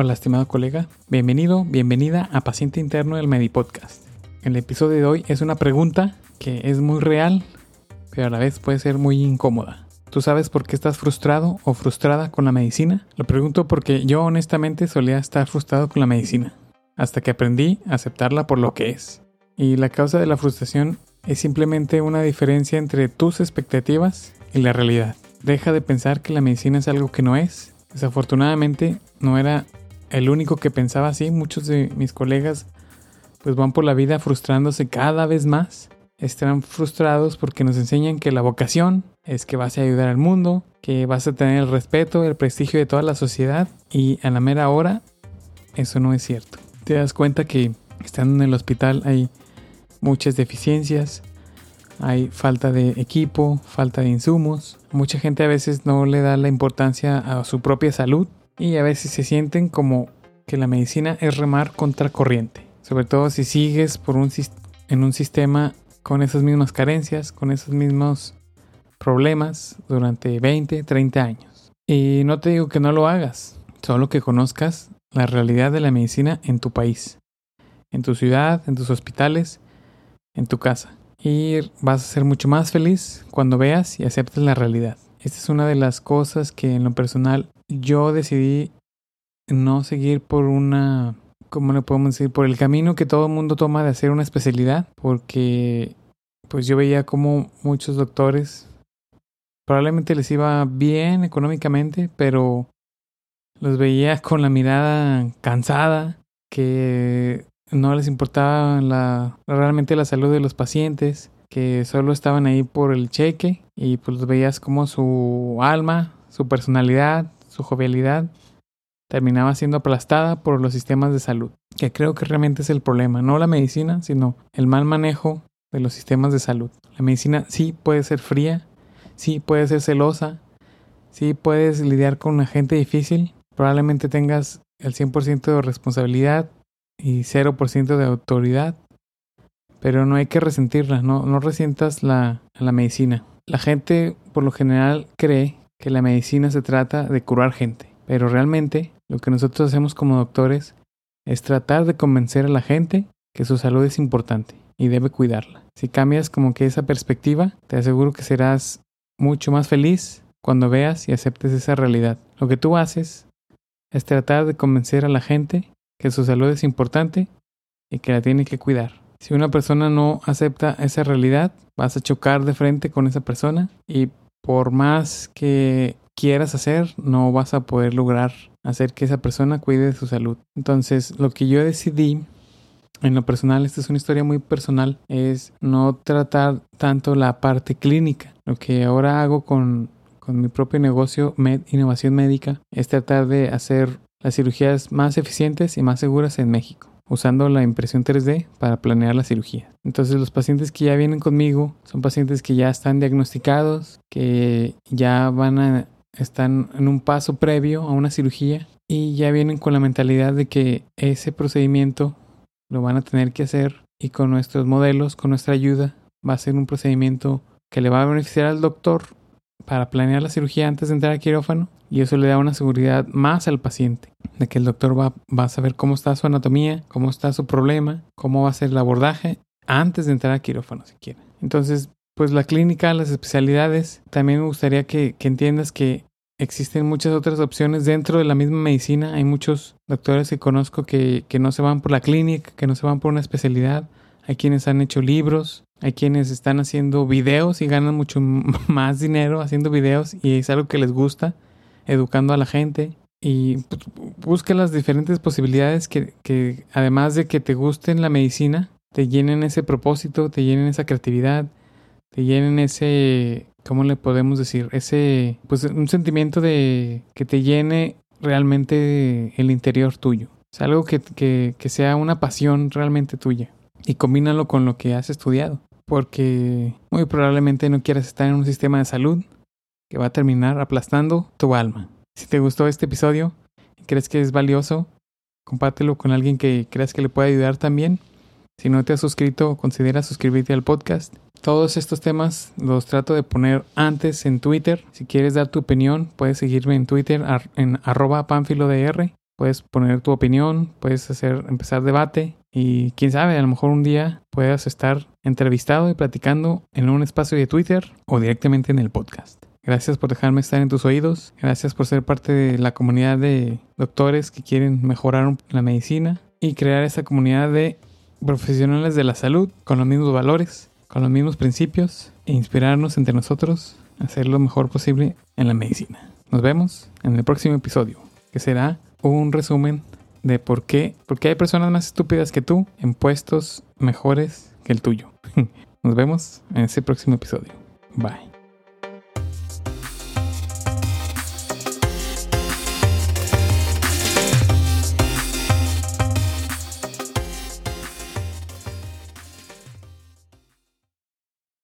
Hola, estimado colega. Bienvenido, bienvenida a Paciente Interno del Medipodcast. El episodio de hoy es una pregunta que es muy real, pero a la vez puede ser muy incómoda. ¿Tú sabes por qué estás frustrado o frustrada con la medicina? Lo pregunto porque yo honestamente solía estar frustrado con la medicina, hasta que aprendí a aceptarla por lo que es. Y la causa de la frustración es simplemente una diferencia entre tus expectativas y la realidad. Deja de pensar que la medicina es algo que no es. Desafortunadamente no era el único que pensaba así. Muchos de mis colegas pues van por la vida frustrándose cada vez más. Están frustrados porque nos enseñan que la vocación es que vas a ayudar al mundo, que vas a tener el respeto, el prestigio de toda la sociedad y a la mera hora eso no es cierto. Te das cuenta que estando en el hospital hay muchas deficiencias, hay falta de equipo, falta de insumos. Mucha gente a veces no le da la importancia a su propia salud y a veces se sienten como que la medicina es remar contra corriente. Sobre todo si sigues por un, en un sistema con esas mismas carencias, con esos mismos problemas durante 20, 30 años. Y no te digo que no lo hagas, solo que conozcas la realidad de la medicina en tu país, en tu ciudad, en tus hospitales, en tu casa. Y vas a ser mucho más feliz cuando veas y aceptes la realidad. Esta es una de las cosas que en lo personal yo decidí no seguir por una, ¿cómo le podemos decir? Por el camino que todo el mundo toma de hacer una especialidad, porque pues yo veía como muchos doctores probablemente les iba bien económicamente, pero los veía con la mirada cansada, que no les importaba la, realmente la salud de los pacientes, que solo estaban ahí por el cheque y pues los veías como su alma, su personalidad, su jovialidad terminaba siendo aplastada por los sistemas de salud, que creo que realmente es el problema, no la medicina, sino el mal manejo de los sistemas de salud. La medicina sí puede ser fría, sí puede ser celosa, sí puedes lidiar con una gente difícil, probablemente tengas el 100% de responsabilidad y 0% de autoridad, pero no hay que resentirla, no, no resientas la, la medicina. La gente por lo general cree que la medicina se trata de curar gente, pero realmente lo que nosotros hacemos como doctores es tratar de convencer a la gente que su salud es importante y debe cuidarla. Si cambias como que esa perspectiva, te aseguro que serás mucho más feliz cuando veas y aceptes esa realidad. Lo que tú haces es tratar de convencer a la gente que su salud es importante y que la tiene que cuidar. Si una persona no acepta esa realidad, vas a chocar de frente con esa persona y por más que quieras hacer, no vas a poder lograr hacer que esa persona cuide de su salud. Entonces, lo que yo decidí, en lo personal, esta es una historia muy personal, es no tratar tanto la parte clínica. Lo que ahora hago con, con mi propio negocio, Med Innovación Médica, es tratar de hacer las cirugías más eficientes y más seguras en México usando la impresión 3D para planear la cirugía. Entonces los pacientes que ya vienen conmigo son pacientes que ya están diagnosticados, que ya van a están en un paso previo a una cirugía y ya vienen con la mentalidad de que ese procedimiento lo van a tener que hacer y con nuestros modelos, con nuestra ayuda, va a ser un procedimiento que le va a beneficiar al doctor para planear la cirugía antes de entrar al quirófano y eso le da una seguridad más al paciente, de que el doctor va, va a saber cómo está su anatomía, cómo está su problema, cómo va a ser el abordaje antes de entrar al quirófano si quiere. Entonces, pues la clínica, las especialidades, también me gustaría que, que entiendas que existen muchas otras opciones dentro de la misma medicina. Hay muchos doctores que conozco que, que no se van por la clínica, que no se van por una especialidad. Hay quienes han hecho libros, hay quienes están haciendo videos y ganan mucho más dinero haciendo videos y es algo que les gusta educando a la gente y pues, busca las diferentes posibilidades que, que además de que te gusten la medicina, te llenen ese propósito, te llenen esa creatividad, te llenen ese, ¿cómo le podemos decir? Ese, pues un sentimiento de que te llene realmente el interior tuyo. Es algo que, que, que sea una pasión realmente tuya. Y combínalo con lo que has estudiado. Porque muy probablemente no quieras estar en un sistema de salud que va a terminar aplastando tu alma. Si te gustó este episodio y crees que es valioso, compártelo con alguien que creas que le pueda ayudar también. Si no te has suscrito, considera suscribirte al podcast. Todos estos temas los trato de poner antes en Twitter. Si quieres dar tu opinión, puedes seguirme en Twitter en arroba panfilodr puedes poner tu opinión, puedes hacer empezar debate y quién sabe, a lo mejor un día puedas estar entrevistado y platicando en un espacio de Twitter o directamente en el podcast. Gracias por dejarme estar en tus oídos. Gracias por ser parte de la comunidad de doctores que quieren mejorar la medicina y crear esa comunidad de profesionales de la salud con los mismos valores, con los mismos principios e inspirarnos entre nosotros a hacer lo mejor posible en la medicina. Nos vemos en el próximo episodio, que será un resumen de por qué, porque hay personas más estúpidas que tú en puestos mejores que el tuyo. Nos vemos en ese próximo episodio. Bye.